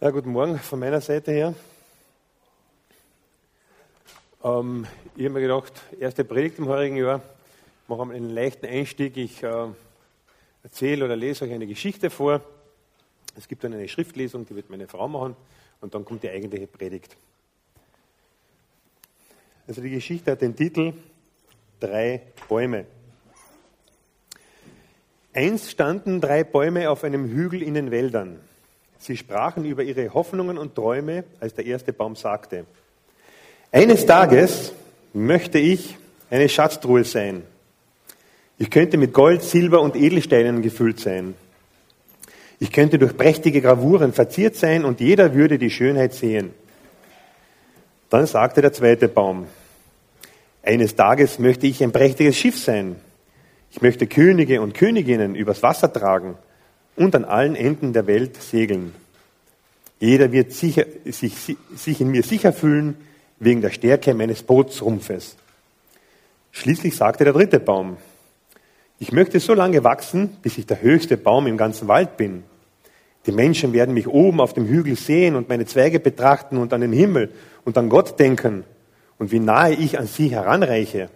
Ja, guten Morgen von meiner Seite her. Ähm, ich habe mir gedacht, erste Predigt im heurigen Jahr, machen wir einen leichten Einstieg. Ich äh, erzähle oder lese euch eine Geschichte vor. Es gibt dann eine Schriftlesung, die wird meine Frau machen und dann kommt die eigentliche Predigt. Also die Geschichte hat den Titel Drei Bäume. Einst standen drei Bäume auf einem Hügel in den Wäldern. Sie sprachen über ihre Hoffnungen und Träume, als der erste Baum sagte, eines Tages möchte ich eine Schatztruhe sein. Ich könnte mit Gold, Silber und Edelsteinen gefüllt sein. Ich könnte durch prächtige Gravuren verziert sein und jeder würde die Schönheit sehen. Dann sagte der zweite Baum, eines Tages möchte ich ein prächtiges Schiff sein. Ich möchte Könige und Königinnen übers Wasser tragen und an allen Enden der Welt segeln. Jeder wird sicher, sich, sich in mir sicher fühlen wegen der Stärke meines Bootsrumpfes. Schließlich sagte der dritte Baum, ich möchte so lange wachsen, bis ich der höchste Baum im ganzen Wald bin. Die Menschen werden mich oben auf dem Hügel sehen und meine Zweige betrachten und an den Himmel und an Gott denken und wie nahe ich an sie heranreiche.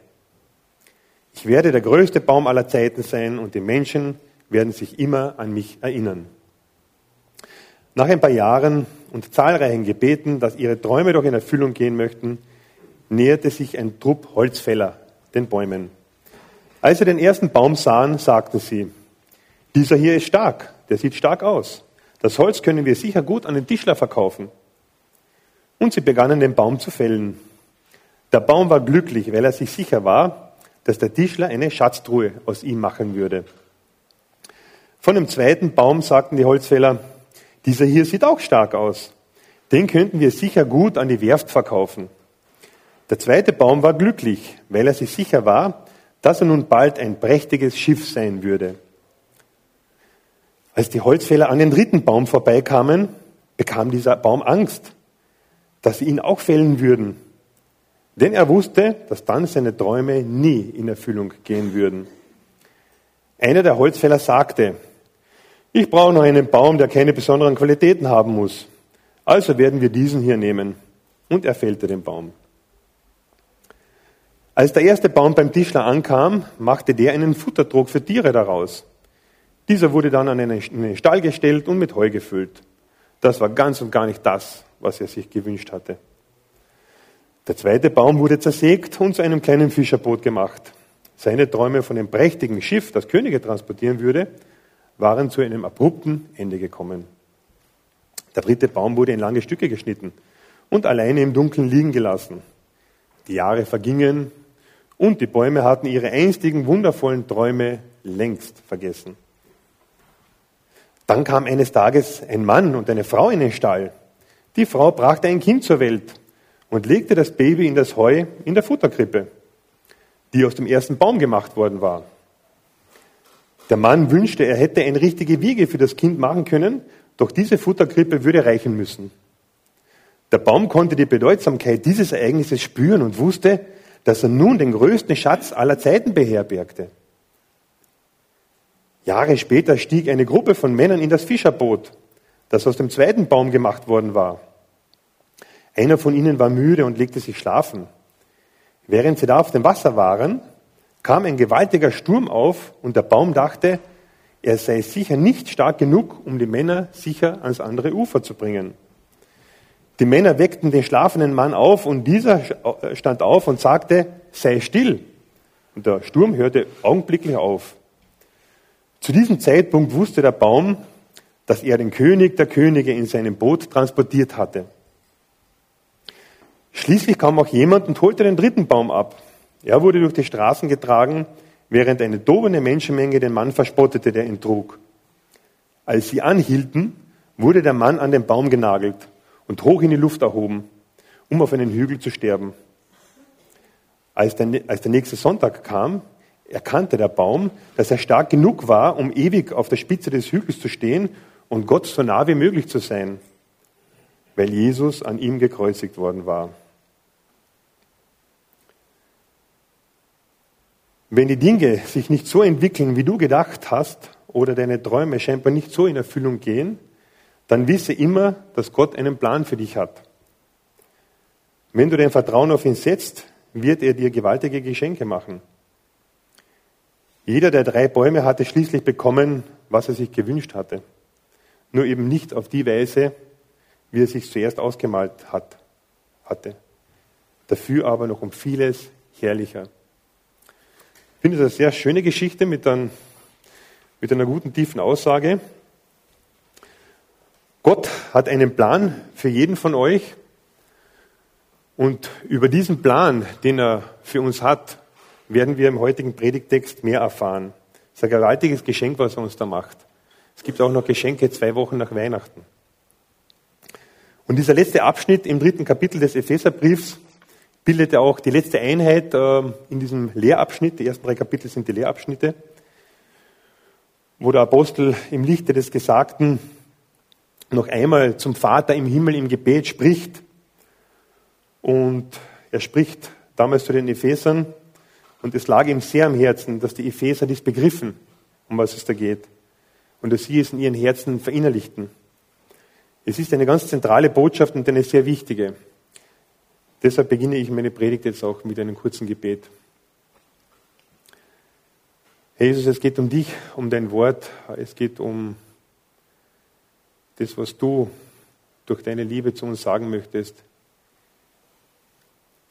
Ich werde der größte Baum aller Zeiten sein und die Menschen werden sich immer an mich erinnern. Nach ein paar Jahren und zahlreichen Gebeten, dass ihre Träume doch in Erfüllung gehen möchten, näherte sich ein Trupp Holzfäller den Bäumen. Als sie den ersten Baum sahen, sagten sie, dieser hier ist stark, der sieht stark aus. Das Holz können wir sicher gut an den Tischler verkaufen. Und sie begannen den Baum zu fällen. Der Baum war glücklich, weil er sich sicher war, dass der Tischler eine Schatztruhe aus ihm machen würde. Von dem zweiten Baum sagten die Holzfäller, dieser hier sieht auch stark aus. Den könnten wir sicher gut an die Werft verkaufen. Der zweite Baum war glücklich, weil er sich sicher war, dass er nun bald ein prächtiges Schiff sein würde. Als die Holzfäller an den dritten Baum vorbeikamen, bekam dieser Baum Angst, dass sie ihn auch fällen würden. Denn er wusste, dass dann seine Träume nie in Erfüllung gehen würden. Einer der Holzfäller sagte, ich brauche noch einen Baum, der keine besonderen Qualitäten haben muss. Also werden wir diesen hier nehmen. Und er fällte den Baum. Als der erste Baum beim Tischler ankam, machte der einen Futtertrog für Tiere daraus. Dieser wurde dann an einen Stall gestellt und mit Heu gefüllt. Das war ganz und gar nicht das, was er sich gewünscht hatte. Der zweite Baum wurde zersägt und zu einem kleinen Fischerboot gemacht. Seine Träume von dem prächtigen Schiff, das Könige transportieren würde, waren zu einem abrupten Ende gekommen. Der dritte Baum wurde in lange Stücke geschnitten und alleine im Dunkeln liegen gelassen. Die Jahre vergingen und die Bäume hatten ihre einstigen wundervollen Träume längst vergessen. Dann kam eines Tages ein Mann und eine Frau in den Stall. Die Frau brachte ein Kind zur Welt und legte das Baby in das Heu in der Futterkrippe, die aus dem ersten Baum gemacht worden war. Der Mann wünschte, er hätte eine richtige Wiege für das Kind machen können, doch diese Futterkrippe würde reichen müssen. Der Baum konnte die Bedeutsamkeit dieses Ereignisses spüren und wusste, dass er nun den größten Schatz aller Zeiten beherbergte. Jahre später stieg eine Gruppe von Männern in das Fischerboot, das aus dem zweiten Baum gemacht worden war. Einer von ihnen war müde und legte sich schlafen. Während sie da auf dem Wasser waren, kam ein gewaltiger Sturm auf und der Baum dachte, er sei sicher nicht stark genug, um die Männer sicher ans andere Ufer zu bringen. Die Männer weckten den schlafenden Mann auf und dieser stand auf und sagte, sei still. Und der Sturm hörte augenblicklich auf. Zu diesem Zeitpunkt wusste der Baum, dass er den König der Könige in seinem Boot transportiert hatte. Schließlich kam auch jemand und holte den dritten Baum ab. Er wurde durch die Straßen getragen, während eine tobende Menschenmenge den Mann verspottete, der ihn trug. Als sie anhielten, wurde der Mann an den Baum genagelt und hoch in die Luft erhoben, um auf einen Hügel zu sterben. Als der, als der nächste Sonntag kam, erkannte der Baum, dass er stark genug war, um ewig auf der Spitze des Hügels zu stehen und Gott so nah wie möglich zu sein, weil Jesus an ihm gekreuzigt worden war. Wenn die Dinge sich nicht so entwickeln, wie du gedacht hast, oder deine Träume scheinbar nicht so in Erfüllung gehen, dann wisse immer, dass Gott einen Plan für dich hat. Wenn du dein Vertrauen auf ihn setzt, wird er dir gewaltige Geschenke machen. Jeder der drei Bäume hatte schließlich bekommen, was er sich gewünscht hatte. Nur eben nicht auf die Weise, wie er sich zuerst ausgemalt hat, hatte. Dafür aber noch um vieles herrlicher. Ich finde es eine sehr schöne Geschichte mit, ein, mit einer guten, tiefen Aussage. Gott hat einen Plan für jeden von euch und über diesen Plan, den er für uns hat, werden wir im heutigen Predigtext mehr erfahren. Es ist ein gewaltiges Geschenk, was er uns da macht. Es gibt auch noch Geschenke zwei Wochen nach Weihnachten. Und dieser letzte Abschnitt im dritten Kapitel des Epheserbriefs bildet ja auch die letzte Einheit äh, in diesem Lehrabschnitt. Die ersten drei Kapitel sind die Lehrabschnitte, wo der Apostel im Lichte des Gesagten noch einmal zum Vater im Himmel im Gebet spricht. Und er spricht damals zu den Ephesern und es lag ihm sehr am Herzen, dass die Epheser dies begriffen, um was es da geht. Und dass sie es in ihren Herzen verinnerlichten. Es ist eine ganz zentrale Botschaft und eine sehr wichtige. Deshalb beginne ich meine Predigt jetzt auch mit einem kurzen Gebet. Herr Jesus, es geht um dich, um dein Wort. Es geht um das, was du durch deine Liebe zu uns sagen möchtest.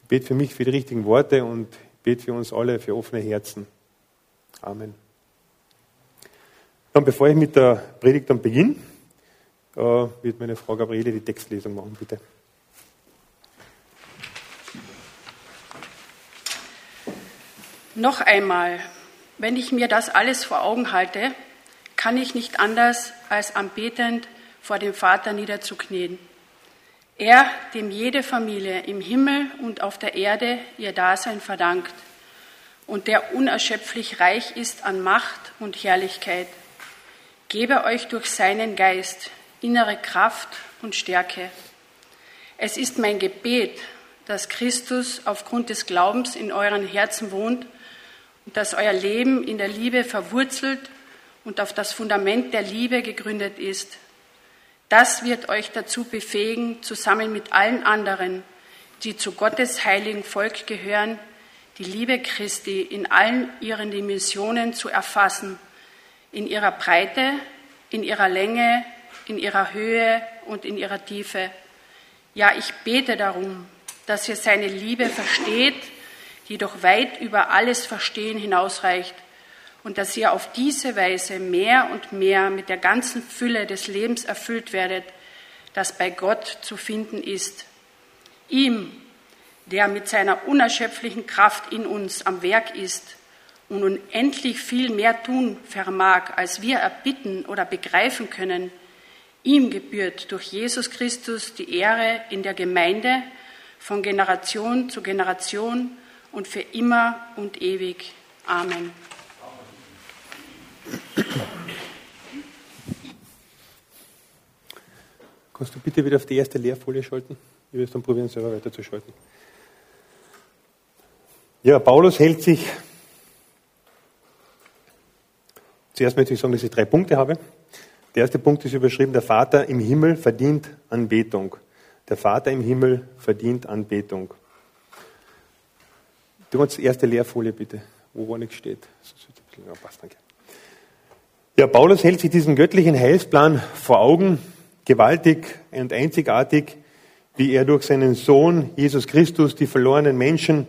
Ich bete für mich für die richtigen Worte und bete für uns alle für offene Herzen. Amen. Dann, bevor ich mit der Predigt dann beginne, äh, wird meine Frau Gabriele die Textlesung machen, bitte. Noch einmal, wenn ich mir das alles vor Augen halte, kann ich nicht anders als anbetend vor dem Vater niederzuknien. Er, dem jede Familie im Himmel und auf der Erde ihr Dasein verdankt und der unerschöpflich reich ist an Macht und Herrlichkeit, gebe euch durch seinen Geist innere Kraft und Stärke. Es ist mein Gebet, dass Christus aufgrund des Glaubens in euren Herzen wohnt dass euer Leben in der Liebe verwurzelt und auf das Fundament der Liebe gegründet ist, das wird euch dazu befähigen, zusammen mit allen anderen, die zu Gottes heiligen Volk gehören, die Liebe Christi in allen ihren Dimensionen zu erfassen, in ihrer Breite, in ihrer Länge, in ihrer Höhe und in ihrer Tiefe. Ja, ich bete darum, dass ihr seine Liebe versteht, die doch weit über alles Verstehen hinausreicht und dass ihr auf diese Weise mehr und mehr mit der ganzen Fülle des Lebens erfüllt werdet, das bei Gott zu finden ist. Ihm, der mit seiner unerschöpflichen Kraft in uns am Werk ist und unendlich viel mehr tun vermag, als wir erbitten oder begreifen können, ihm gebührt durch Jesus Christus die Ehre in der Gemeinde von Generation zu Generation und für immer und ewig. Amen. Kannst du bitte wieder auf die erste Leerfolie schalten? Ich will es dann probieren, selber weiterzuschalten. Ja, Paulus hält sich. Zuerst möchte ich sagen, dass ich drei Punkte habe. Der erste Punkt ist überschrieben, der Vater im Himmel verdient Anbetung. Der Vater im Himmel verdient Anbetung. Du kannst die erste Leerfolie bitte, wo gar nichts steht. Ja, passt, danke. Ja, Paulus hält sich diesen göttlichen Heilsplan vor Augen, gewaltig und einzigartig, wie er durch seinen Sohn Jesus Christus die verlorenen Menschen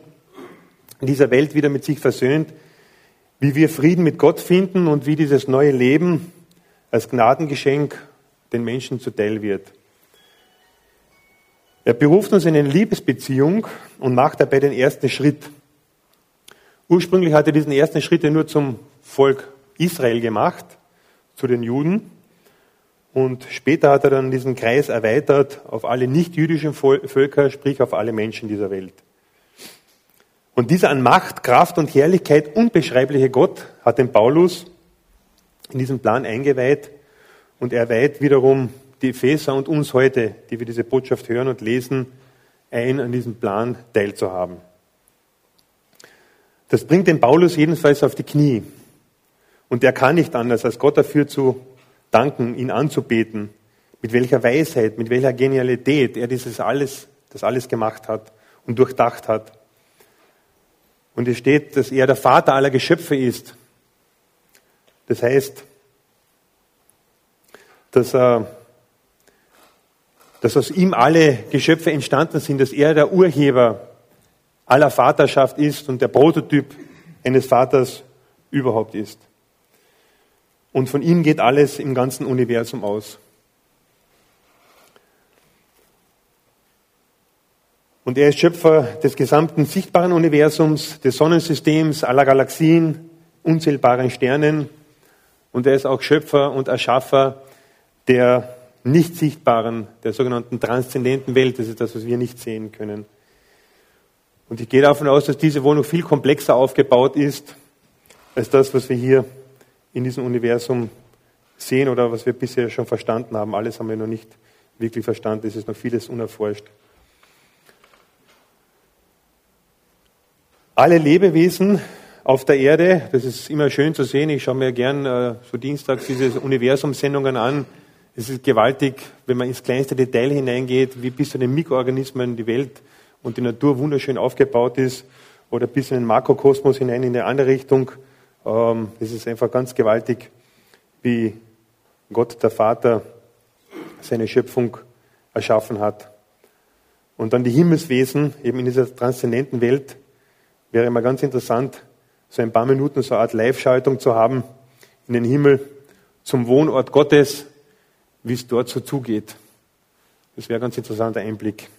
in dieser Welt wieder mit sich versöhnt, wie wir Frieden mit Gott finden und wie dieses neue Leben als Gnadengeschenk den Menschen zuteil wird. Er beruft uns in eine Liebesbeziehung und macht dabei den ersten Schritt. Ursprünglich hat er diesen ersten Schritt ja nur zum Volk Israel gemacht, zu den Juden. Und später hat er dann diesen Kreis erweitert auf alle nicht-jüdischen Völker, sprich auf alle Menschen dieser Welt. Und dieser an Macht, Kraft und Herrlichkeit unbeschreibliche Gott hat den Paulus in diesen Plan eingeweiht und er weiht wiederum die Epheser und uns heute, die wir diese Botschaft hören und lesen, ein, an diesem Plan teilzuhaben. Das bringt den Paulus jedenfalls auf die Knie. Und er kann nicht anders, als Gott dafür zu danken, ihn anzubeten, mit welcher Weisheit, mit welcher Genialität er dieses alles, das alles gemacht hat und durchdacht hat. Und es steht, dass er der Vater aller Geschöpfe ist. Das heißt, dass, er, dass aus ihm alle Geschöpfe entstanden sind, dass er der Urheber aller Vaterschaft ist und der Prototyp eines Vaters überhaupt ist. Und von ihm geht alles im ganzen Universum aus. Und er ist Schöpfer des gesamten sichtbaren Universums, des Sonnensystems, aller Galaxien, unzählbaren Sternen. Und er ist auch Schöpfer und Erschaffer der nicht sichtbaren, der sogenannten transzendenten Welt. Das ist das, was wir nicht sehen können. Und ich gehe davon aus, dass diese Wohnung viel komplexer aufgebaut ist als das, was wir hier in diesem Universum sehen oder was wir bisher schon verstanden haben. Alles haben wir noch nicht wirklich verstanden. Es ist noch vieles unerforscht. Alle Lebewesen auf der Erde, das ist immer schön zu sehen. Ich schaue mir gern äh, so dienstags diese Universumsendungen an. Es ist gewaltig, wenn man ins kleinste Detail hineingeht, wie bis zu den Mikroorganismen die Welt und die Natur wunderschön aufgebaut ist oder bis in den Makrokosmos hinein in eine andere Richtung. Ähm, es ist einfach ganz gewaltig, wie Gott der Vater seine Schöpfung erschaffen hat. Und dann die Himmelswesen, eben in dieser transzendenten Welt, Wäre mal ganz interessant, so ein paar Minuten so eine Art Live-Schaltung zu haben in den Himmel zum Wohnort Gottes, wie es dort so zugeht. Das wäre ganz interessanter Einblick.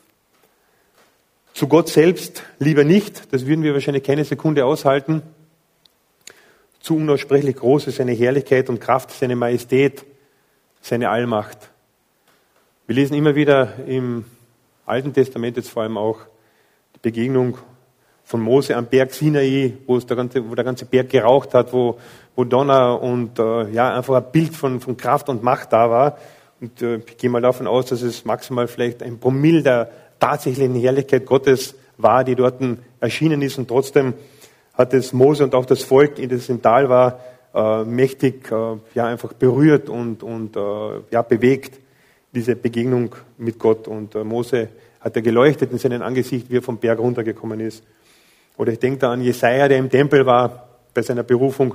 Zu Gott selbst lieber nicht, das würden wir wahrscheinlich keine Sekunde aushalten. Zu unaussprechlich groß ist seine Herrlichkeit und Kraft, seine Majestät, seine Allmacht. Wir lesen immer wieder im Alten Testament jetzt vor allem auch die Begegnung von Mose am Berg Sinai, wo, es der ganze, wo der ganze Berg geraucht hat, wo, wo Donner und äh, ja, einfach ein Bild von, von Kraft und Macht da war. Und äh, ich gehe mal davon aus, dass es maximal vielleicht ein Promille der tatsächlichen Herrlichkeit Gottes war, die dort erschienen ist. Und trotzdem hat es Mose und auch das Volk, das im Tal war, äh, mächtig äh, ja, einfach berührt und, und äh, ja, bewegt, diese Begegnung mit Gott. Und äh, Mose hat er geleuchtet in seinem Angesicht, wie er vom Berg runtergekommen ist. Oder ich denke da an Jesaja, der im Tempel war bei seiner Berufung.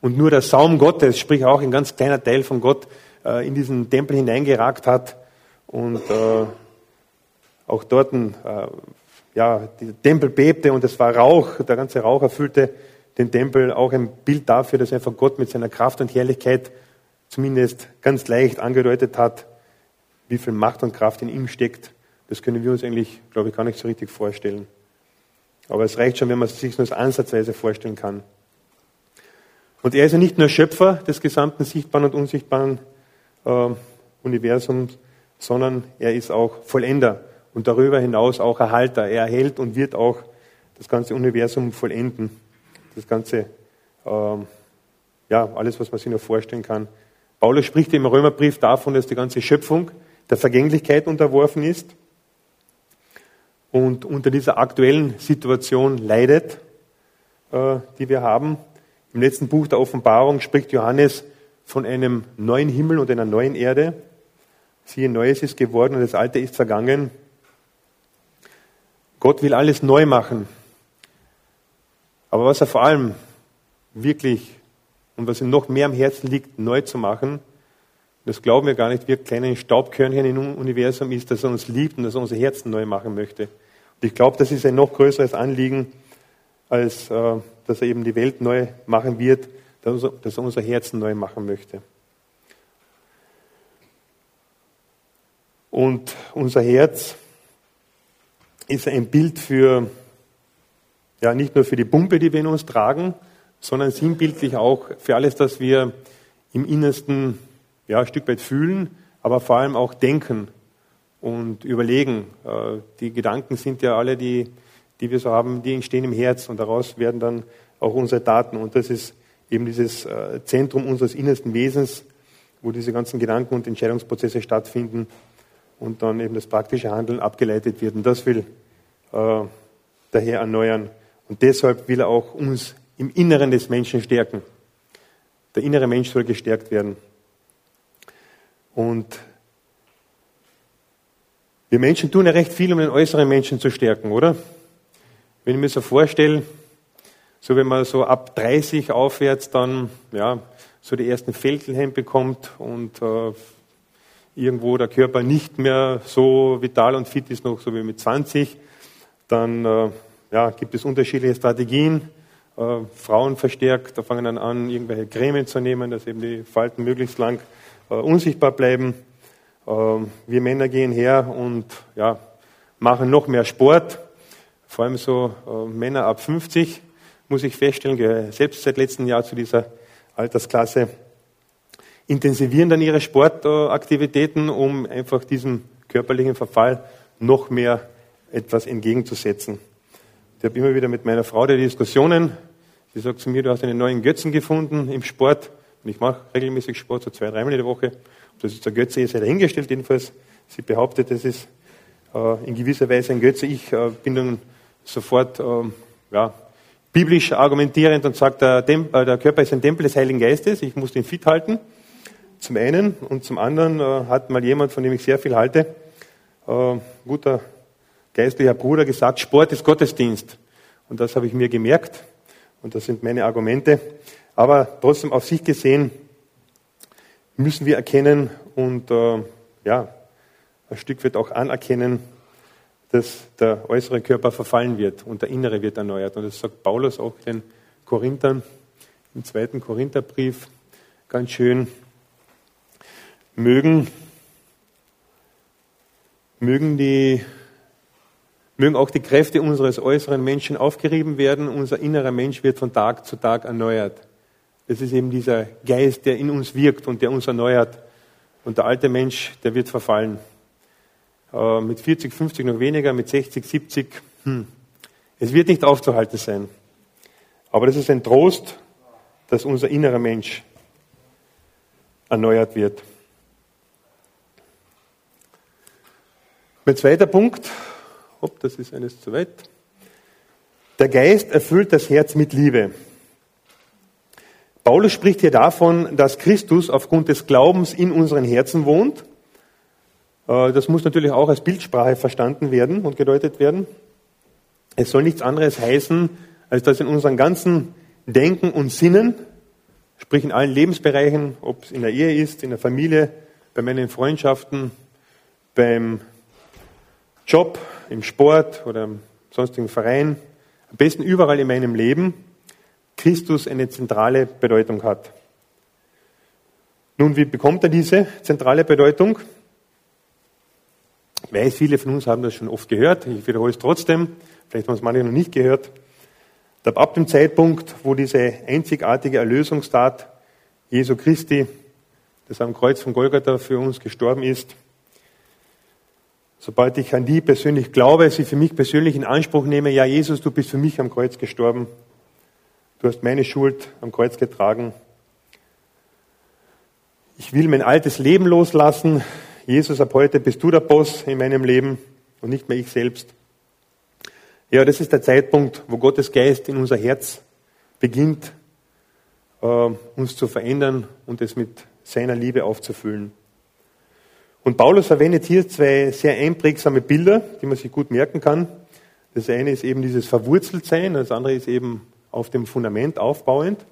Und nur der Saum Gottes, sprich auch ein ganz kleiner Teil von Gott, äh, in diesen Tempel hineingeragt hat. Und äh, auch dort, äh, ja, der Tempel bebte und es war Rauch, der ganze Rauch erfüllte den Tempel. Auch ein Bild dafür, dass einfach Gott mit seiner Kraft und Herrlichkeit zumindest ganz leicht angedeutet hat, wie viel Macht und Kraft in ihm steckt. Das können wir uns eigentlich, glaube ich, gar nicht so richtig vorstellen. Aber es reicht schon, wenn man es sich nur ansatzweise vorstellen kann. Und er ist ja nicht nur Schöpfer des gesamten sichtbaren und unsichtbaren äh, Universums, sondern er ist auch Vollender und darüber hinaus auch Erhalter. Er erhält und wird auch das ganze Universum vollenden. Das ganze, äh, ja, alles, was man sich nur vorstellen kann. Paulus spricht im Römerbrief davon, dass die ganze Schöpfung der Vergänglichkeit unterworfen ist und unter dieser aktuellen Situation leidet, äh, die wir haben. Im letzten Buch der Offenbarung spricht Johannes von einem neuen Himmel und einer neuen Erde. Siehe, Neues ist geworden und das Alte ist vergangen. Gott will alles neu machen. Aber was er vor allem wirklich und was ihm noch mehr am Herzen liegt, neu zu machen, das glauben wir gar nicht, wir kleinen Staubkörnchen im Universum ist, dass er uns liebt und dass er unser Herzen neu machen möchte. Und ich glaube, das ist ein noch größeres Anliegen, als äh, dass er eben die Welt neu machen wird, dass er unser Herzen neu machen möchte. Und unser Herz ist ein Bild für, ja, nicht nur für die Pumpe, die wir in uns tragen, sondern sinnbildlich auch für alles, das wir im Innersten, ja, ein Stück weit fühlen, aber vor allem auch denken und überlegen. Äh, die Gedanken sind ja alle, die, die wir so haben, die entstehen im Herz und daraus werden dann auch unsere Taten. Und das ist eben dieses äh, Zentrum unseres innersten Wesens, wo diese ganzen Gedanken und Entscheidungsprozesse stattfinden und dann eben das praktische Handeln abgeleitet wird. Und das will äh, der Herr erneuern. Und deshalb will er auch uns im Inneren des Menschen stärken. Der innere Mensch soll gestärkt werden. Und wir Menschen tun ja recht viel, um den äußeren Menschen zu stärken, oder? Wenn ich mir so vorstelle, so wenn man so ab 30 aufwärts dann, ja, so die ersten Fältelchen bekommt und äh, irgendwo der Körper nicht mehr so vital und fit ist noch so wie mit 20, dann äh, ja, gibt es unterschiedliche Strategien. Äh, Frauen verstärkt, da fangen dann an, irgendwelche Cremen zu nehmen, dass eben die Falten möglichst lang äh, unsichtbar bleiben. Äh, wir Männer gehen her und ja, machen noch mehr Sport, vor allem so äh, Männer ab 50, muss ich feststellen, gehöre selbst seit letztem Jahr zu dieser Altersklasse, intensivieren dann ihre Sportaktivitäten, um einfach diesem körperlichen Verfall noch mehr etwas entgegenzusetzen. Ich habe immer wieder mit meiner Frau die Diskussionen. Sie sagt zu mir, du hast einen neuen Götzen gefunden im Sport. Und ich mache regelmäßig Sport, so zwei, dreimal in der Woche. Ob das jetzt ein Götze ist, sei dahingestellt jedenfalls. Sie behauptet, das ist äh, in gewisser Weise ein Götze. Ich äh, bin dann sofort äh, ja, biblisch argumentierend und sage, der, äh, der, Körper ist ein Tempel des Heiligen Geistes. Ich muss den fit halten. Zum einen. Und zum anderen äh, hat mal jemand, von dem ich sehr viel halte, äh, guter geistlicher Bruder gesagt, Sport ist Gottesdienst. Und das habe ich mir gemerkt. Und das sind meine Argumente. Aber trotzdem auf sich gesehen müssen wir erkennen und äh, ja, ein Stück wird auch anerkennen, dass der äußere Körper verfallen wird und der innere wird erneuert. Und das sagt Paulus auch den Korinthern im zweiten Korintherbrief ganz schön. Mögen, mögen die Mögen auch die Kräfte unseres äußeren Menschen aufgerieben werden. Unser innerer Mensch wird von Tag zu Tag erneuert. Das ist eben dieser Geist, der in uns wirkt und der uns erneuert. Und der alte Mensch, der wird verfallen. Äh, mit 40, 50 noch weniger, mit 60, 70. Hm. Es wird nicht aufzuhalten sein. Aber das ist ein Trost, dass unser innerer Mensch erneuert wird. Mein zweiter Punkt, Hopp, das ist eines zu weit. Der Geist erfüllt das Herz mit Liebe. Paulus spricht hier davon, dass Christus aufgrund des Glaubens in unseren Herzen wohnt. Äh, das muss natürlich auch als Bildsprache verstanden werden und gedeutet werden. Es soll nichts anderes heißen, als dass in unseren ganzen Denken und Sinnen, sprich in allen Lebensbereichen, ob es in der Ehe ist, in der Familie, bei meinen Freundschaften, beim Job, im Sport oder im sonstigen Verein, am besten überall in meinem Leben, Christus eine zentrale Bedeutung hat. Nun, wie bekommt er diese zentrale Bedeutung? Ich weiß, viele von uns haben das schon oft gehört. Ich wiederhole es trotzdem. Vielleicht haben es manche noch nicht gehört. Ab dem Zeitpunkt, wo diese einzigartige Erlösungstat Jesu Christi, das am Kreuz von Golgatha für uns gestorben ist, Sobald ich an die persönlich glaube, sie für mich persönlich in Anspruch nehme, ja Jesus, du bist für mich am Kreuz gestorben, du hast meine Schuld am Kreuz getragen. Ich will mein altes Leben loslassen. Jesus, ab heute bist du der Boss in meinem Leben und nicht mehr ich selbst. Ja, das ist der Zeitpunkt, wo Gottes Geist in unser Herz beginnt, äh, uns zu verändern und es mit seiner Liebe aufzufüllen. Und Paulus verwendet hier zwei sehr einprägsame Bilder, die man sich gut merken kann. Das eine ist eben dieses Verwurzeltsein, das andere ist eben auf dem Fundament aufbauend.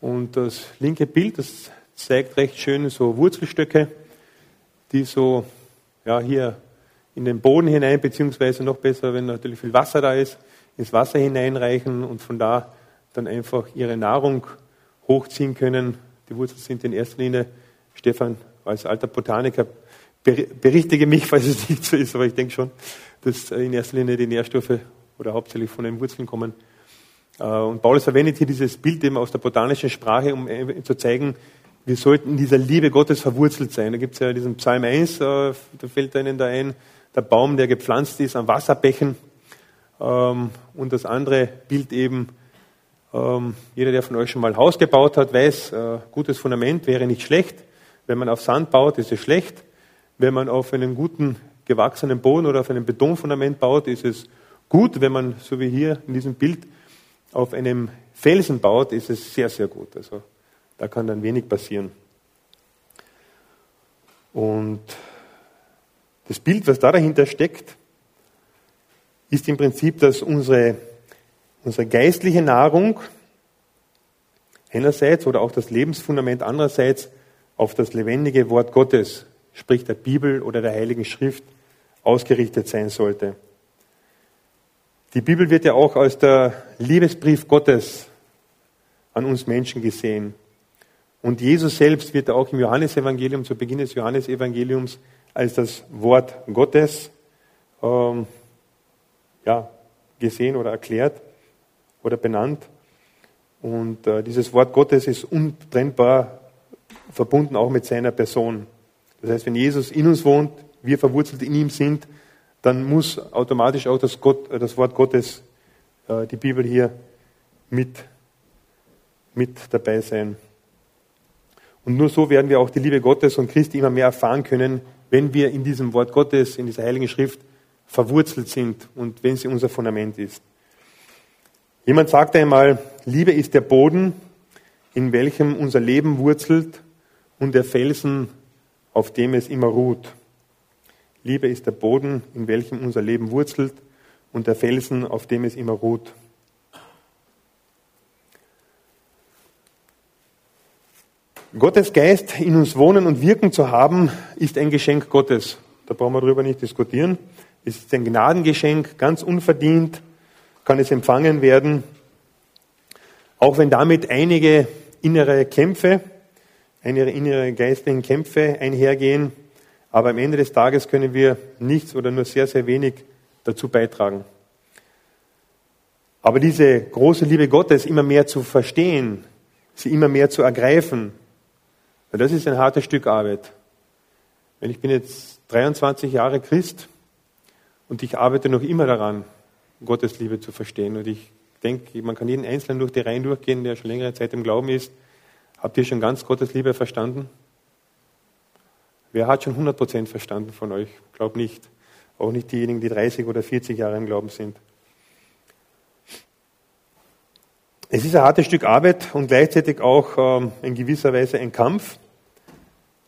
Und das linke Bild, das zeigt recht schön so Wurzelstöcke, die so ja, hier in den Boden hinein, beziehungsweise noch besser, wenn natürlich viel Wasser da ist, ins Wasser hineinreichen und von da dann einfach ihre Nahrung hochziehen können. Die Wurzeln sind in erster Linie, Stefan als alter Botaniker berichtige mich, falls es nicht so ist, aber ich denke schon, dass in erster Linie die Nährstoffe oder hauptsächlich von den Wurzeln kommen. Äh, und Paulus verwendet hier dieses Bild eben aus der botanischen Sprache, um zu zeigen, wir sollten in dieser Liebe Gottes verwurzelt sein. Da gibt es ja diesen Psalm 1, äh, da fällt einem da ein, der Baum, der gepflanzt ist an Wasserbächen. Ähm, und das andere Bild eben, ähm, jeder, der von euch schon mal Haus gebaut hat, weiß, äh, gutes Fundament wäre nicht schlecht. Wenn man auf Sand baut, ist es schlecht. Wenn man auf einen guten gewachsenen Boden oder auf einem Betonfundament baut, ist es gut. Wenn man, so wie hier in diesem Bild, auf einem Felsen baut, ist es sehr, sehr gut. Also da kann dann wenig passieren. Und das Bild, was da dahinter steckt, ist im Prinzip, dass unsere, unsere geistliche Nahrung einerseits oder auch das Lebensfundament andererseits auf das lebendige Wort Gottes, sprich der Bibel oder der Heiligen Schrift, ausgerichtet sein sollte. Die Bibel wird ja auch als der Liebesbrief Gottes an uns Menschen gesehen. Und Jesus selbst wird auch im Johannesevangelium, zu Beginn des Johannesevangeliums, als das Wort Gottes ähm, ja, gesehen oder erklärt oder benannt. Und äh, dieses Wort Gottes ist untrennbar verbunden auch mit seiner Person. Das heißt, wenn Jesus in uns wohnt, wir verwurzelt in ihm sind, dann muss automatisch auch das, Gott, äh, das Wort Gottes, äh, die Bibel hier mit, mit dabei sein. Und nur so werden wir auch die Liebe Gottes und Christi immer mehr erfahren können, wenn wir in diesem Wort Gottes, in dieser Heiligen Schrift verwurzelt sind und wenn sie unser Fundament ist. Jemand sagte einmal, Liebe ist der Boden, in welchem unser Leben wurzelt und der Felsen, auf dem es immer ruht. Liebe ist der Boden, in welchem unser Leben wurzelt und der Felsen, auf dem es immer ruht. Gottes Geist in uns wohnen und wirken zu haben, ist ein Geschenk Gottes. Da brauchen wir darüber nicht diskutieren. Es ist ein Gnadengeschenk, ganz unverdient, kann es empfangen werden, auch wenn damit einige innere Kämpfe, einige innere geistlichen Kämpfe einhergehen, aber am Ende des Tages können wir nichts oder nur sehr, sehr wenig dazu beitragen. Aber diese große Liebe Gottes immer mehr zu verstehen, sie immer mehr zu ergreifen, das ist ein hartes Stück Arbeit. Ich bin jetzt 23 Jahre Christ und ich arbeite noch immer daran, Gottes Liebe zu verstehen. Und ich denke, man kann jeden Einzelnen durch die Reihen durchgehen, der schon längere Zeit im Glauben ist. Habt ihr schon ganz Gottes Liebe verstanden? Wer hat schon 100% verstanden von euch? Glaub nicht. Auch nicht diejenigen, die 30 oder 40 Jahre im Glauben sind. Es ist ein hartes Stück Arbeit und gleichzeitig auch ähm, in gewisser Weise ein Kampf.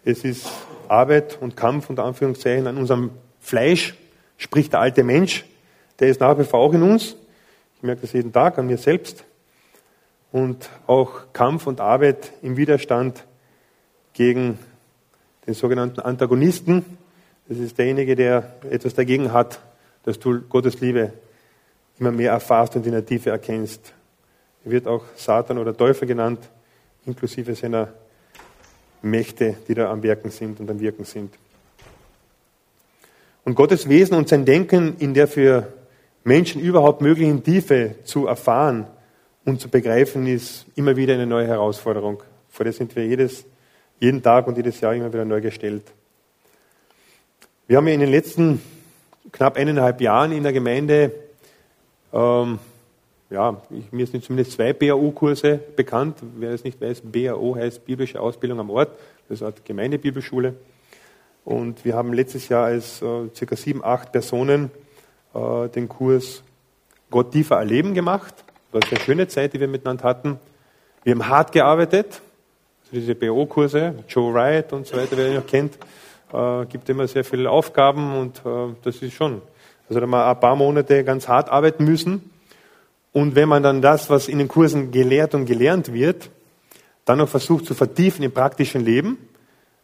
Es ist Arbeit und Kampf unter Anführungszeichen an unserem Fleisch, sprich der alte Mensch, der ist nach wie vor auch in uns. Ich merke das jeden Tag an mir selbst. Und auch Kampf und Arbeit im Widerstand gegen den sogenannten Antagonisten. Das ist derjenige, der etwas dagegen hat, dass du Gottes Liebe immer mehr erfasst und in der Tiefe erkennst. Er wird auch Satan oder Teufel genannt, inklusive seiner Mächte, die da am Wirken sind und am Wirken sind. Und Gottes Wesen und sein Denken in der für Menschen überhaupt möglichen Tiefe zu erfahren und zu begreifen, ist immer wieder eine neue Herausforderung. Vor der sind wir jedes, jeden Tag und jedes Jahr immer wieder neu gestellt. Wir haben ja in den letzten knapp eineinhalb Jahren in der Gemeinde ähm, ja, ich, mir sind zumindest zwei BAO-Kurse bekannt. Wer es nicht weiß, BAO heißt Biblische Ausbildung am Ort. Das ist eine Gemeindebibelschule. Und wir haben letztes Jahr als äh, circa sieben, acht Personen äh, den Kurs Gott tiefer erleben gemacht. Das war eine schöne Zeit, die wir miteinander hatten. Wir haben hart gearbeitet. Also diese BO-Kurse, Joe Wright und so weiter, wer ihn noch kennt, äh, gibt immer sehr viele Aufgaben und äh, das ist schon. Also da haben ein paar Monate ganz hart arbeiten müssen und wenn man dann das, was in den Kursen gelehrt und gelernt wird, dann noch versucht zu vertiefen im praktischen Leben,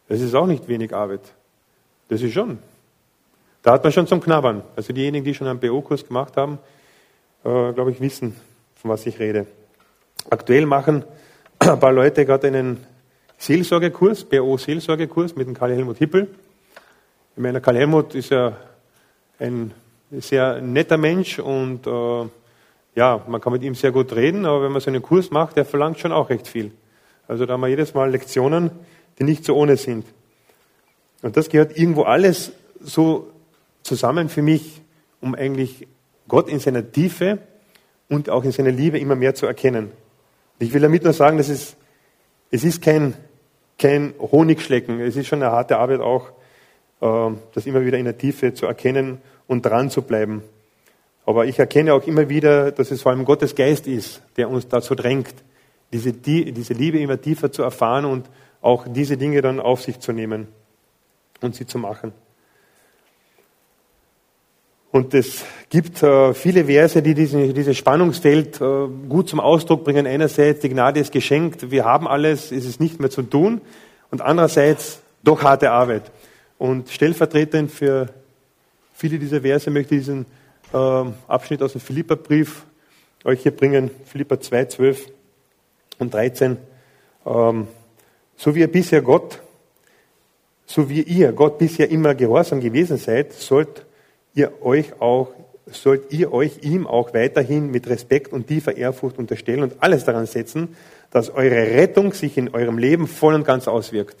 das ist auch nicht wenig Arbeit. Das ist schon. Da hat man schon zum Knabbern. Also diejenigen, die schon einen BO-Kurs gemacht haben, äh, glaube ich, wissen, von was ich rede. Aktuell machen ein paar Leute gerade einen Seelsorgekurs, BO-Seelsorgekurs mit dem Karl-Helmut Hippel. Ich meine, Karl-Helmut ist ja ein sehr netter Mensch und äh, ja, man kann mit ihm sehr gut reden, aber wenn man so einen Kurs macht, der verlangt schon auch recht viel. Also da haben wir jedes Mal Lektionen, die nicht so ohne sind. Und das gehört irgendwo alles so zusammen für mich, um eigentlich Gott in seiner Tiefe und auch in seiner Liebe immer mehr zu erkennen. Ich will damit nur sagen, dass es, es ist kein, kein Honigschlecken. Es ist schon eine harte Arbeit auch, äh, das immer wieder in der Tiefe zu erkennen und dran zu bleiben. Aber ich erkenne auch immer wieder, dass es vor allem Gottes Geist ist, der uns dazu drängt, diese, diese Liebe immer tiefer zu erfahren und auch diese Dinge dann auf sich zu nehmen. und sie zu machen. Und es gibt äh, viele Verse, die diesen, dieses Spannungsfeld äh, gut zum Ausdruck bringen. Einerseits, die Gnade ist geschenkt, wir haben alles, es ist nicht mehr zu tun. Und andererseits, doch harte Arbeit. Und stellvertretend für viele dieser Verse möchte ich diesen äh, Abschnitt aus dem Philipperbrief euch hier bringen. Philipper 2, 12 und 13. Ähm, so wie ihr bisher Gott, so wie ihr Gott bisher immer gehorsam gewesen seid, sollt ihr euch auch, sollt ihr euch ihm auch weiterhin mit Respekt und tiefer Ehrfurcht unterstellen und alles daran setzen, dass eure Rettung sich in eurem Leben voll und ganz auswirkt.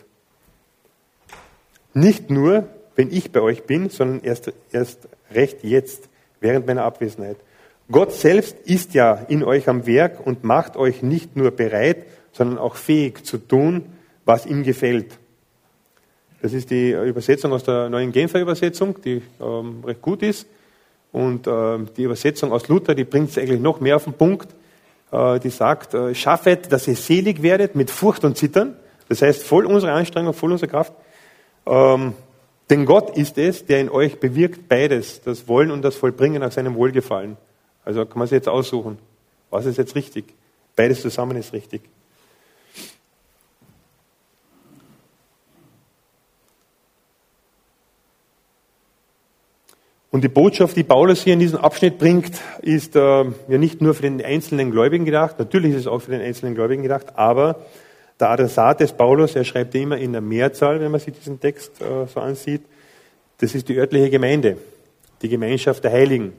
Nicht nur, wenn ich bei euch bin, sondern erst, erst recht jetzt, während meiner Abwesenheit. Gott selbst ist ja in euch am Werk und macht euch nicht nur bereit, sondern auch fähig zu tun, was ihm gefällt. Das ist die Übersetzung aus der neuen Genfer Übersetzung, die ähm, recht gut ist. Und äh, die Übersetzung aus Luther, die bringt es eigentlich noch mehr auf den Punkt. Äh, die sagt, äh, schaffet, dass ihr selig werdet mit Furcht und Zittern. Das heißt, voll unsere Anstrengung, voll unsere Kraft. Ähm, denn Gott ist es, der in euch bewirkt beides, das Wollen und das Vollbringen nach seinem Wohlgefallen. Also kann man sich jetzt aussuchen, was ist jetzt richtig. Beides zusammen ist richtig. Und die Botschaft, die Paulus hier in diesem Abschnitt bringt, ist äh, ja nicht nur für den einzelnen Gläubigen gedacht, natürlich ist es auch für den einzelnen Gläubigen gedacht, aber der Adressat des Paulus, er schreibt immer in der Mehrzahl, wenn man sich diesen Text äh, so ansieht, das ist die örtliche Gemeinde, die Gemeinschaft der Heiligen.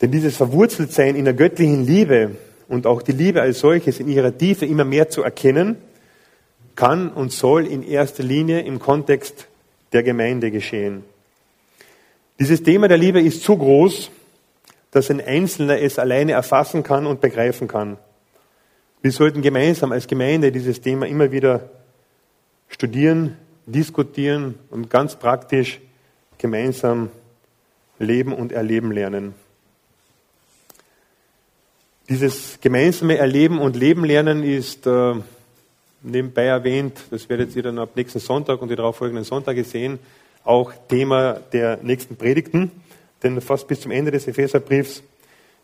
Denn dieses Verwurzeltsein in der göttlichen Liebe und auch die Liebe als solches in ihrer Tiefe immer mehr zu erkennen, kann und soll in erster Linie im Kontext der Gemeinde geschehen. Dieses Thema der Liebe ist so groß, dass ein Einzelner es alleine erfassen kann und begreifen kann. Wir sollten gemeinsam als Gemeinde dieses Thema immer wieder studieren, diskutieren und ganz praktisch gemeinsam leben und erleben lernen. Dieses gemeinsame Erleben und Leben lernen ist äh, nebenbei erwähnt, das werdet ihr dann ab nächsten Sonntag und die darauffolgenden Sonntage sehen, auch Thema der nächsten Predigten, denn fast bis zum Ende des Epheserbriefs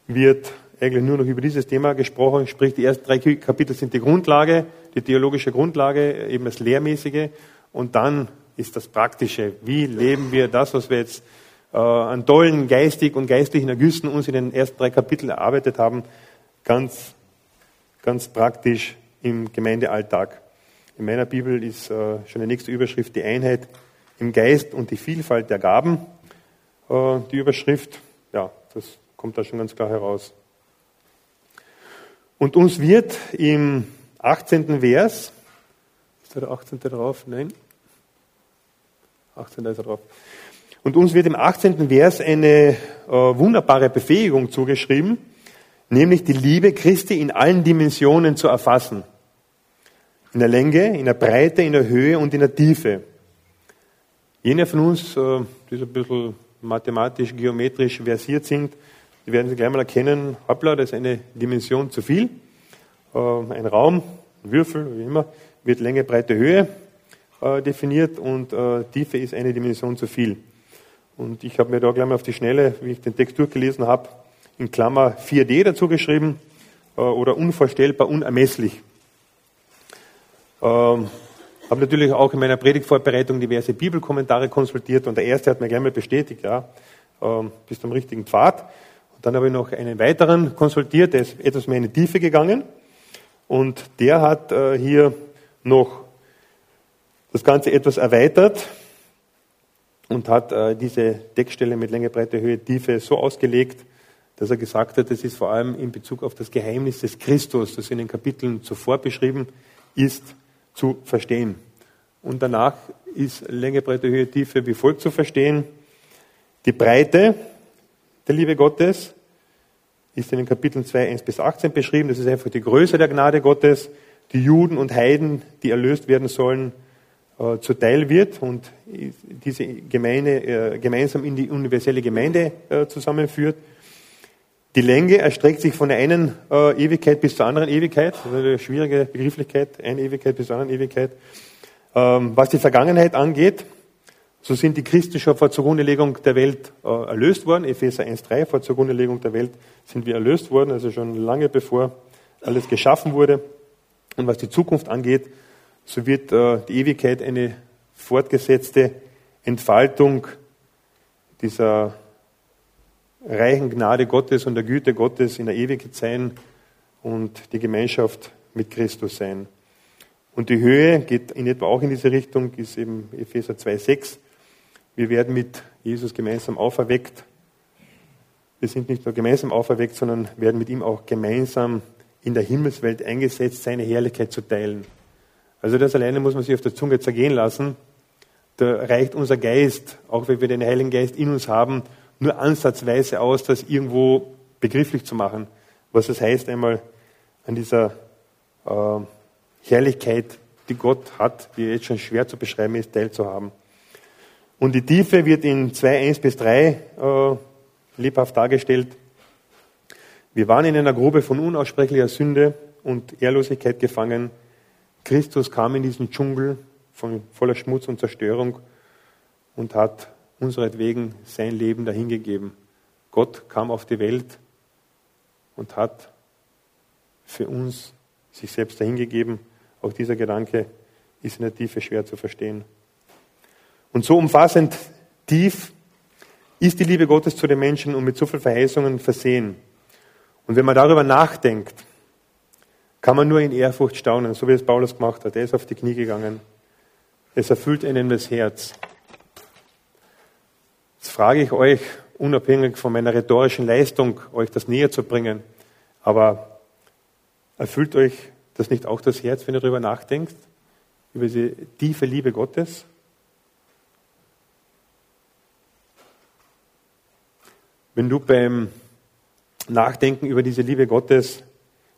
wird eigentlich nur noch über dieses Thema gesprochen, sprich die ersten drei Kapitel sind die Grundlage, die theologische Grundlage, eben das Lehrmäßige und dann ist das Praktische. Wie leben wir das, was wir jetzt äh, an tollen geistig und geistlichen Ergüssen uns in den ersten drei Kapiteln erarbeitet haben, ganz, ganz praktisch im Gemeindealltag. In meiner Bibel ist äh, schon die nächste Überschrift die Einheit im Geist und die Vielfalt der Gaben. Äh, die Überschrift, ja, das kommt da schon ganz klar heraus. Und uns wird im 18. Vers, ist da der 18. drauf? Nein. 18. ist er drauf. Und uns wird im 18. Vers eine äh, wunderbare Befähigung zugeschrieben, nämlich die Liebe Christi in allen Dimensionen zu erfassen. In der Länge, in der Breite, in der Höhe und in der Tiefe. Jene von uns, äh, die so ein bisschen mathematisch, geometrisch versiert sind, die werden Sie gleich mal erkennen, hoppla, das ist eine Dimension zu viel. Äh, ein Raum, ein Würfel, wie immer, wird Länge, Breite, Höhe äh, definiert und Tiefe ist eine Dimension zu viel. Und ich habe mir da gleich mal auf die Schnelle, wie ich den Text durchgelesen habe, in Klammer 4D dazu geschrieben oder unvorstellbar, unermesslich. Habe natürlich auch in meiner Predigtvorbereitung diverse Bibelkommentare konsultiert und der erste hat mir gleich mal bestätigt, ja, ähm, bist am richtigen Pfad. Und dann habe ich noch einen weiteren konsultiert, der ist etwas mehr in die Tiefe gegangen und der hat äh, hier noch das Ganze etwas erweitert und hat äh, diese Deckstelle mit Länge, Breite, Höhe, Tiefe so ausgelegt, dass er gesagt hat, das ist vor allem in Bezug auf das Geheimnis des Christus, das in den Kapiteln zuvor beschrieben ist, zu verstehen. Und danach ist Länge, Breite, Höhe, Tiefe wie folgt zu verstehen. Die Breite der Liebe Gottes ist in den Kapiteln 2, 1 bis 18 beschrieben. Das ist einfach die Größe der Gnade Gottes, die Juden und Heiden, die erlöst werden sollen, äh, zuteil wird und diese Gemeinde äh, gemeinsam in die universelle Gemeinde äh, zusammenführt. Die Länge erstreckt sich von der einen äh, Ewigkeit bis zur anderen Ewigkeit. Das ist eine schwierige Begrifflichkeit. Eine Ewigkeit bis zur anderen Ewigkeit. Ähm, was die Vergangenheit angeht, so sind die Christen schon vor Zugrundelegung der Welt äh, erlöst worden. Epheser 1,3, vor Zugrundelegung der Welt sind wir erlöst worden, also schon lange bevor alles geschaffen wurde. Und was die Zukunft angeht, so wird äh, die Ewigkeit eine fortgesetzte Entfaltung dieser reichen Gnade Gottes und der Güte Gottes in der Ewigkeit sein und die Gemeinschaft mit Christus sein. Und die Höhe geht in etwa auch in diese Richtung, ist eben Epheser 2,6. Wir werden mit Jesus gemeinsam auferweckt. Wir sind nicht nur gemeinsam auferweckt, sondern werden mit ihm auch gemeinsam in der Himmelswelt eingesetzt, seine Herrlichkeit zu teilen. Also das alleine muss man sich auf der Zunge zergehen lassen. Da reicht unser Geist, auch wenn wir den Heiligen Geist in uns haben, nur ansatzweise aus, das irgendwo begrifflich zu machen, was es heißt, einmal an dieser äh, Herrlichkeit, die Gott hat, die jetzt schon schwer zu beschreiben ist, teilzuhaben. Und die Tiefe wird in 2, 1 bis 3 äh, lebhaft dargestellt. Wir waren in einer Grube von unaussprechlicher Sünde und Ehrlosigkeit gefangen. Christus kam in diesen Dschungel von voller Schmutz und Zerstörung und hat unseretwegen sein Leben dahingegeben. Gott kam auf die Welt und hat für uns sich selbst dahingegeben. Auch dieser Gedanke ist in der Tiefe schwer zu verstehen. Und so umfassend tief ist die Liebe Gottes zu den Menschen und mit so vielen Verheißungen versehen. Und wenn man darüber nachdenkt, kann man nur in Ehrfurcht staunen, so wie es Paulus gemacht hat. Er ist auf die Knie gegangen. Es erfüllt einen das Herz. Jetzt frage ich euch, unabhängig von meiner rhetorischen Leistung, euch das näher zu bringen, aber erfüllt euch das nicht auch das Herz, wenn ihr darüber nachdenkt, über diese tiefe Liebe Gottes? Wenn du beim Nachdenken über diese Liebe Gottes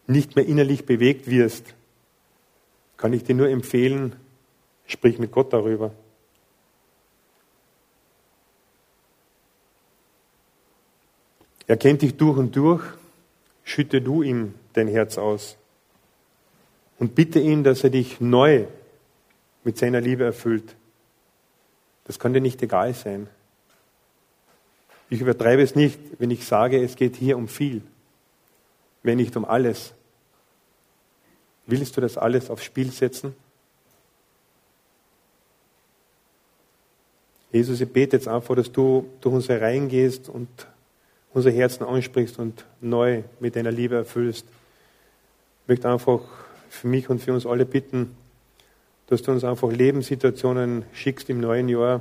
nicht mehr innerlich bewegt wirst, kann ich dir nur empfehlen, sprich mit Gott darüber. Er kennt dich durch und durch, schütte du ihm dein Herz aus und bitte ihn, dass er dich neu mit seiner Liebe erfüllt. Das kann dir nicht egal sein. Ich übertreibe es nicht, wenn ich sage, es geht hier um viel, wenn nicht um alles. Willst du das alles aufs Spiel setzen? Jesus, ich bete jetzt einfach, dass du durch unsere Reihen gehst und unser Herzen ansprichst und neu mit deiner Liebe erfüllst. Ich möchte einfach für mich und für uns alle bitten, dass du uns einfach Lebenssituationen schickst im neuen Jahr,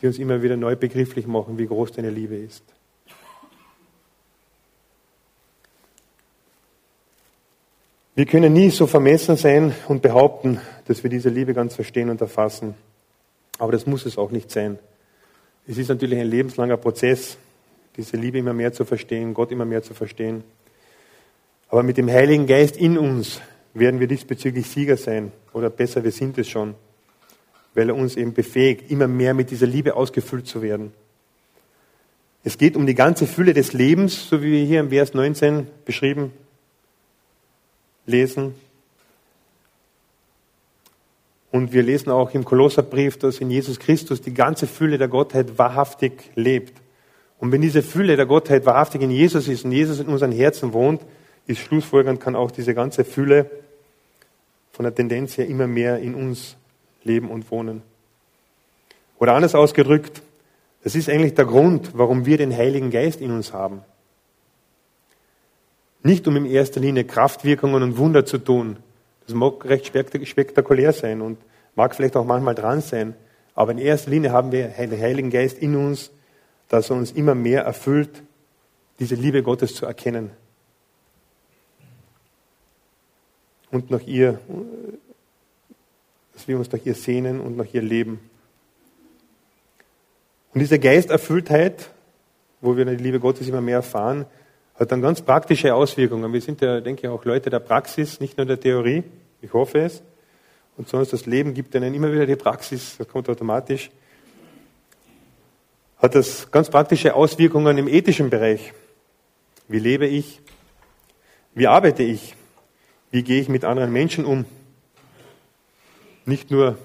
die uns immer wieder neu begrifflich machen, wie groß deine Liebe ist. Wir können nie so vermessen sein und behaupten, dass wir diese Liebe ganz verstehen und erfassen. Aber das muss es auch nicht sein. Es ist natürlich ein lebenslanger Prozess, diese Liebe immer mehr zu verstehen, Gott immer mehr zu verstehen. Aber mit dem Heiligen Geist in uns werden wir diesbezüglich Sieger sein. Oder besser, wir sind es schon weil er uns eben befähigt, immer mehr mit dieser Liebe ausgefüllt zu werden. Es geht um die ganze Fülle des Lebens, so wie wir hier im Vers 19 beschrieben lesen. Und wir lesen auch im Kolosserbrief, dass in Jesus Christus die ganze Fülle der Gottheit wahrhaftig lebt. Und wenn diese Fülle der Gottheit wahrhaftig in Jesus ist und Jesus in unseren Herzen wohnt, ist schlussfolgernd, kann auch diese ganze Fülle von der Tendenz her immer mehr in uns leben und wohnen. Oder anders ausgedrückt, das ist eigentlich der Grund, warum wir den Heiligen Geist in uns haben. Nicht um in erster Linie Kraftwirkungen und Wunder zu tun. Das mag recht spektakulär sein und mag vielleicht auch manchmal dran sein. Aber in erster Linie haben wir den Heiligen Geist in uns, dass er uns immer mehr erfüllt, diese Liebe Gottes zu erkennen. Und nach ihr dass wir uns nach ihr sehnen und nach ihr leben. Und diese Geisterfülltheit, wo wir die Liebe Gottes immer mehr erfahren, hat dann ganz praktische Auswirkungen. Wir sind ja, denke ich, auch Leute der Praxis, nicht nur der Theorie. Ich hoffe es. Und sonst das Leben gibt ihnen immer wieder die Praxis, das kommt automatisch. Hat das ganz praktische Auswirkungen im ethischen Bereich. Wie lebe ich? Wie arbeite ich? Wie gehe ich mit anderen Menschen um? Nicht nur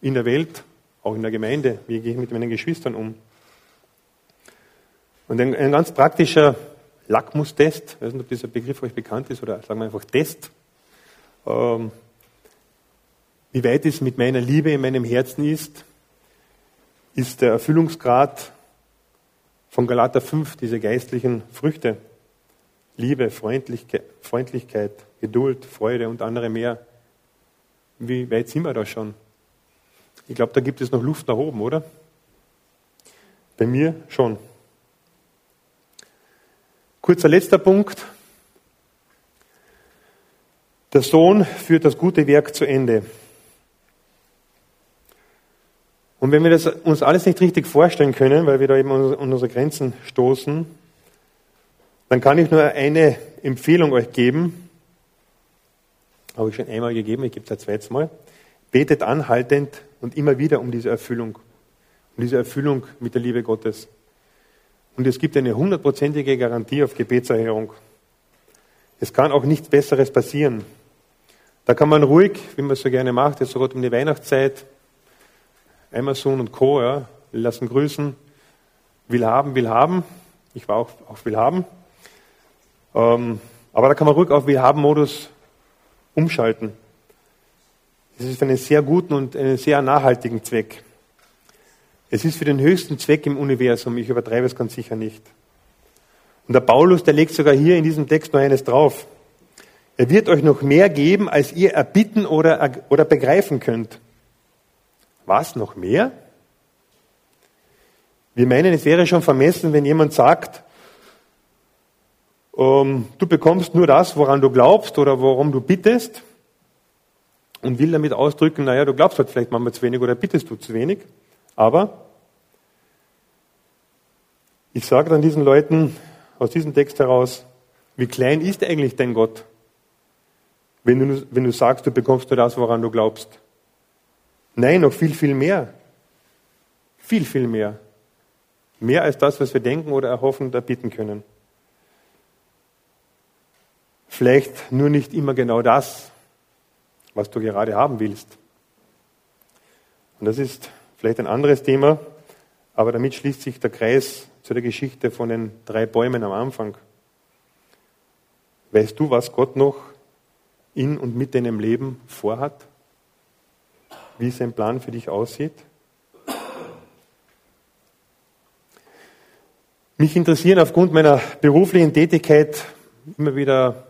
in der Welt, auch in der Gemeinde. Wie gehe ich mit meinen Geschwistern um? Und ein, ein ganz praktischer Lackmustest, ich weiß nicht, ob dieser Begriff euch bekannt ist, oder sagen wir einfach Test. Ähm, wie weit es mit meiner Liebe in meinem Herzen ist, ist der Erfüllungsgrad von Galater 5, diese geistlichen Früchte. Liebe, Freundlichkeit, Freundlichkeit, Geduld, Freude und andere mehr. Wie weit sind wir da schon? Ich glaube, da gibt es noch Luft nach oben, oder? Bei mir schon. Kurzer letzter Punkt. Der Sohn führt das gute Werk zu Ende. Und wenn wir das uns alles nicht richtig vorstellen können, weil wir da eben an unsere Grenzen stoßen, dann kann ich nur eine Empfehlung euch geben. Habe ich schon einmal gegeben, ich gebe es ein zweites Mal. Betet anhaltend und immer wieder um diese Erfüllung. Um diese Erfüllung mit der Liebe Gottes. Und es gibt eine hundertprozentige Garantie auf Gebetserhörung. Es kann auch nichts Besseres passieren. Da kann man ruhig, wie man es so gerne macht, jetzt sogar um die Weihnachtszeit, Amazon und Co. Ja, lassen grüßen, will haben, will haben. Ich war auch auf will haben. Ähm, aber da kann man ruhig auf will haben Modus umschalten. Das ist für einen sehr guten und einen sehr nachhaltigen Zweck. Es ist für den höchsten Zweck im Universum. Ich übertreibe es ganz sicher nicht. Und der Paulus, der legt sogar hier in diesem Text noch eines drauf. Er wird euch noch mehr geben, als ihr erbitten oder, oder begreifen könnt. Was, noch mehr? Wir meinen, es wäre schon vermessen, wenn jemand sagt, ähm, du bekommst nur das, woran du glaubst oder worum du bittest und will damit ausdrücken, naja, du glaubst halt vielleicht manchmal zu wenig oder bittest du zu wenig. Aber ich sage dann diesen Leuten aus diesem Text heraus, wie klein ist eigentlich dein Gott, wenn du, wenn du sagst, du bekommst nur das, woran du glaubst. Nein, noch viel, viel mehr. Viel, viel mehr. Mehr als das, was wir denken oder erhoffen oder bitten können. Vielleicht nur nicht immer genau das, was du gerade haben willst. Und das ist vielleicht ein anderes Thema, aber damit schließt sich der Kreis zu der Geschichte von den drei Bäumen am Anfang. Weißt du, was Gott noch in und mit deinem Leben vorhat? Wie sein Plan für dich aussieht? Mich interessieren aufgrund meiner beruflichen Tätigkeit immer wieder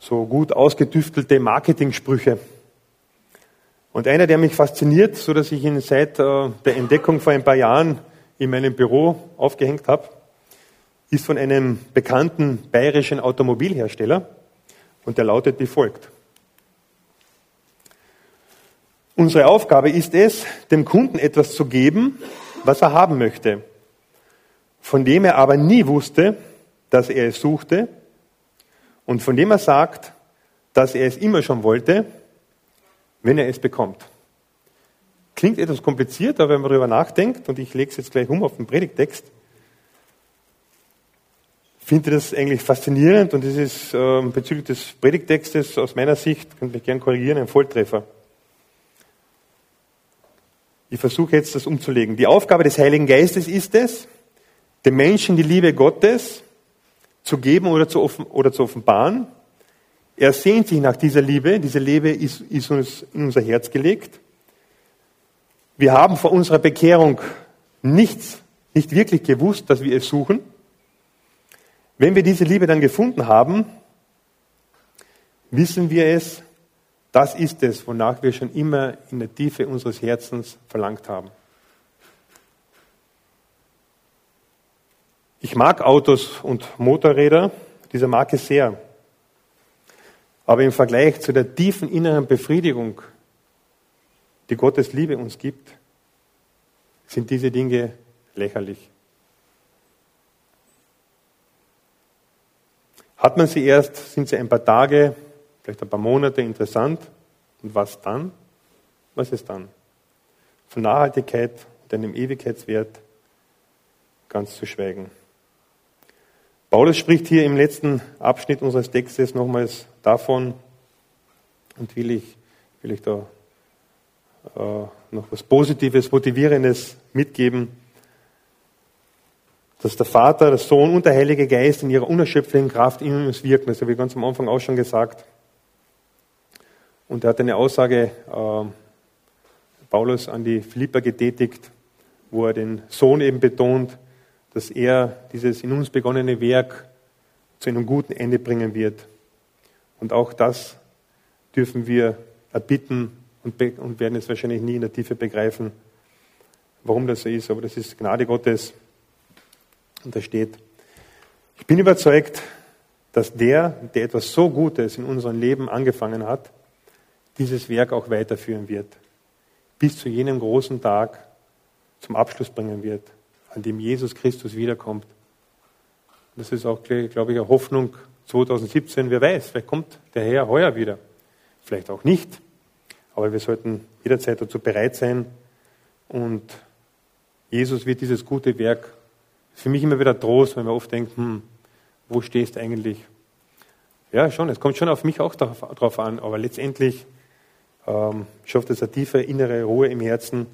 so gut ausgetüftelte Marketing-Sprüche. Und einer, der mich fasziniert, so dass ich ihn seit äh, der Entdeckung vor ein paar Jahren in meinem Büro aufgehängt habe, ist von einem bekannten bayerischen Automobilhersteller und der lautet wie folgt. Unsere Aufgabe ist es, dem Kunden etwas zu geben, was er haben möchte, von dem er aber nie wusste, dass er es suchte und von dem er sagt, dass er es immer schon wollte wenn er es bekommt. Klingt etwas kompliziert, aber wenn man darüber nachdenkt, und ich lege es jetzt gleich um auf den Predigtext, finde ich das eigentlich faszinierend und es ist äh, bezüglich des Predigtextes aus meiner Sicht, könnt mich gerne korrigieren, ein Volltreffer. Ich versuche jetzt das umzulegen. Die Aufgabe des Heiligen Geistes ist es, dem Menschen die Liebe Gottes zu geben oder zu, offen, oder zu offenbaren er sehnt sich nach dieser Liebe. Diese Liebe ist, ist uns in unser Herz gelegt. Wir haben vor unserer Bekehrung nichts, nicht wirklich gewusst, dass wir es suchen. Wenn wir diese Liebe dann gefunden haben, wissen wir es, das ist es, wonach wir schon immer in der Tiefe unseres Herzens verlangt haben. Ich mag Autos und Motorräder dieser Marke sehr. Aber im Vergleich zu der tiefen inneren Befriedigung, die Gottes Liebe uns gibt, sind diese Dinge lächerlich. Hat man sie erst, sind sie ein paar Tage, vielleicht ein paar Monate interessant. Und was dann? Was ist dann? Von Nachhaltigkeit und einem Ewigkeitswert ganz zu schweigen. Paulus spricht hier im letzten Abschnitt unseres Textes nochmals davon, und will ich, will ich da äh, noch was Positives, Motivierendes mitgeben, dass der Vater, der Sohn und der Heilige Geist in ihrer unerschöpflichen Kraft in uns wirken. Das habe ich ganz am Anfang auch schon gesagt. Und er hat eine Aussage äh, Paulus an die Philipper getätigt, wo er den Sohn eben betont, dass er dieses in uns begonnene Werk zu einem guten Ende bringen wird. Und auch das dürfen wir erbitten und, und werden es wahrscheinlich nie in der Tiefe begreifen, warum das so ist. Aber das ist Gnade Gottes. Und da steht, ich bin überzeugt, dass der, der etwas so Gutes in unserem Leben angefangen hat, dieses Werk auch weiterführen wird, bis zu jenem großen Tag zum Abschluss bringen wird, an dem Jesus Christus wiederkommt. Das ist auch, glaube ich, eine Hoffnung 2017. Wer weiß, vielleicht kommt der Herr heuer wieder. Vielleicht auch nicht. Aber wir sollten jederzeit dazu bereit sein. Und Jesus wird dieses gute Werk für mich immer wieder Trost, wenn man oft denkt, hm, wo stehst du eigentlich? Ja, schon, es kommt schon auf mich auch darauf an, aber letztendlich ähm, schafft es eine tiefe innere Ruhe im Herzen.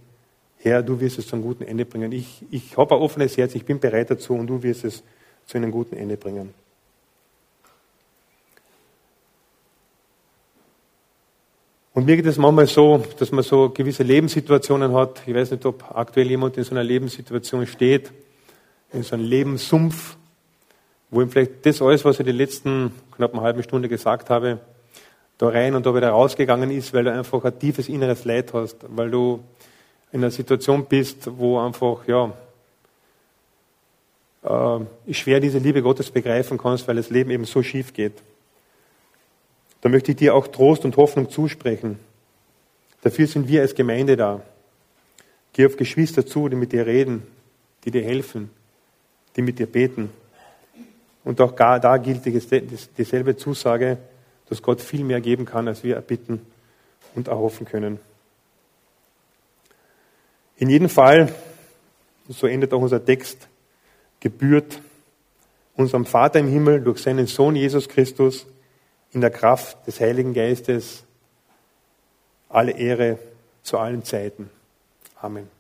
Herr, du wirst es zu einem guten Ende bringen. Ich, ich habe ein offenes Herz, ich bin bereit dazu und du wirst es zu einem guten Ende bringen. Und mir geht es manchmal so, dass man so gewisse Lebenssituationen hat. Ich weiß nicht, ob aktuell jemand in so einer Lebenssituation steht, in so einem Lebenssumpf, wo ihm vielleicht das alles, was ich die letzten knapp eine halbe Stunde gesagt habe, da rein und da wieder rausgegangen ist, weil du einfach ein tiefes inneres Leid hast, weil du in einer Situation bist, wo einfach, ja, äh, schwer diese Liebe Gottes begreifen kannst, weil das Leben eben so schief geht. Da möchte ich dir auch Trost und Hoffnung zusprechen. Dafür sind wir als Gemeinde da. Geh auf Geschwister zu, die mit dir reden, die dir helfen, die mit dir beten. Und auch da gilt dieselbe Zusage, dass Gott viel mehr geben kann, als wir erbitten und erhoffen können. In jedem Fall, so endet auch unser Text, gebührt unserem Vater im Himmel durch seinen Sohn Jesus Christus in der Kraft des Heiligen Geistes alle Ehre zu allen Zeiten. Amen.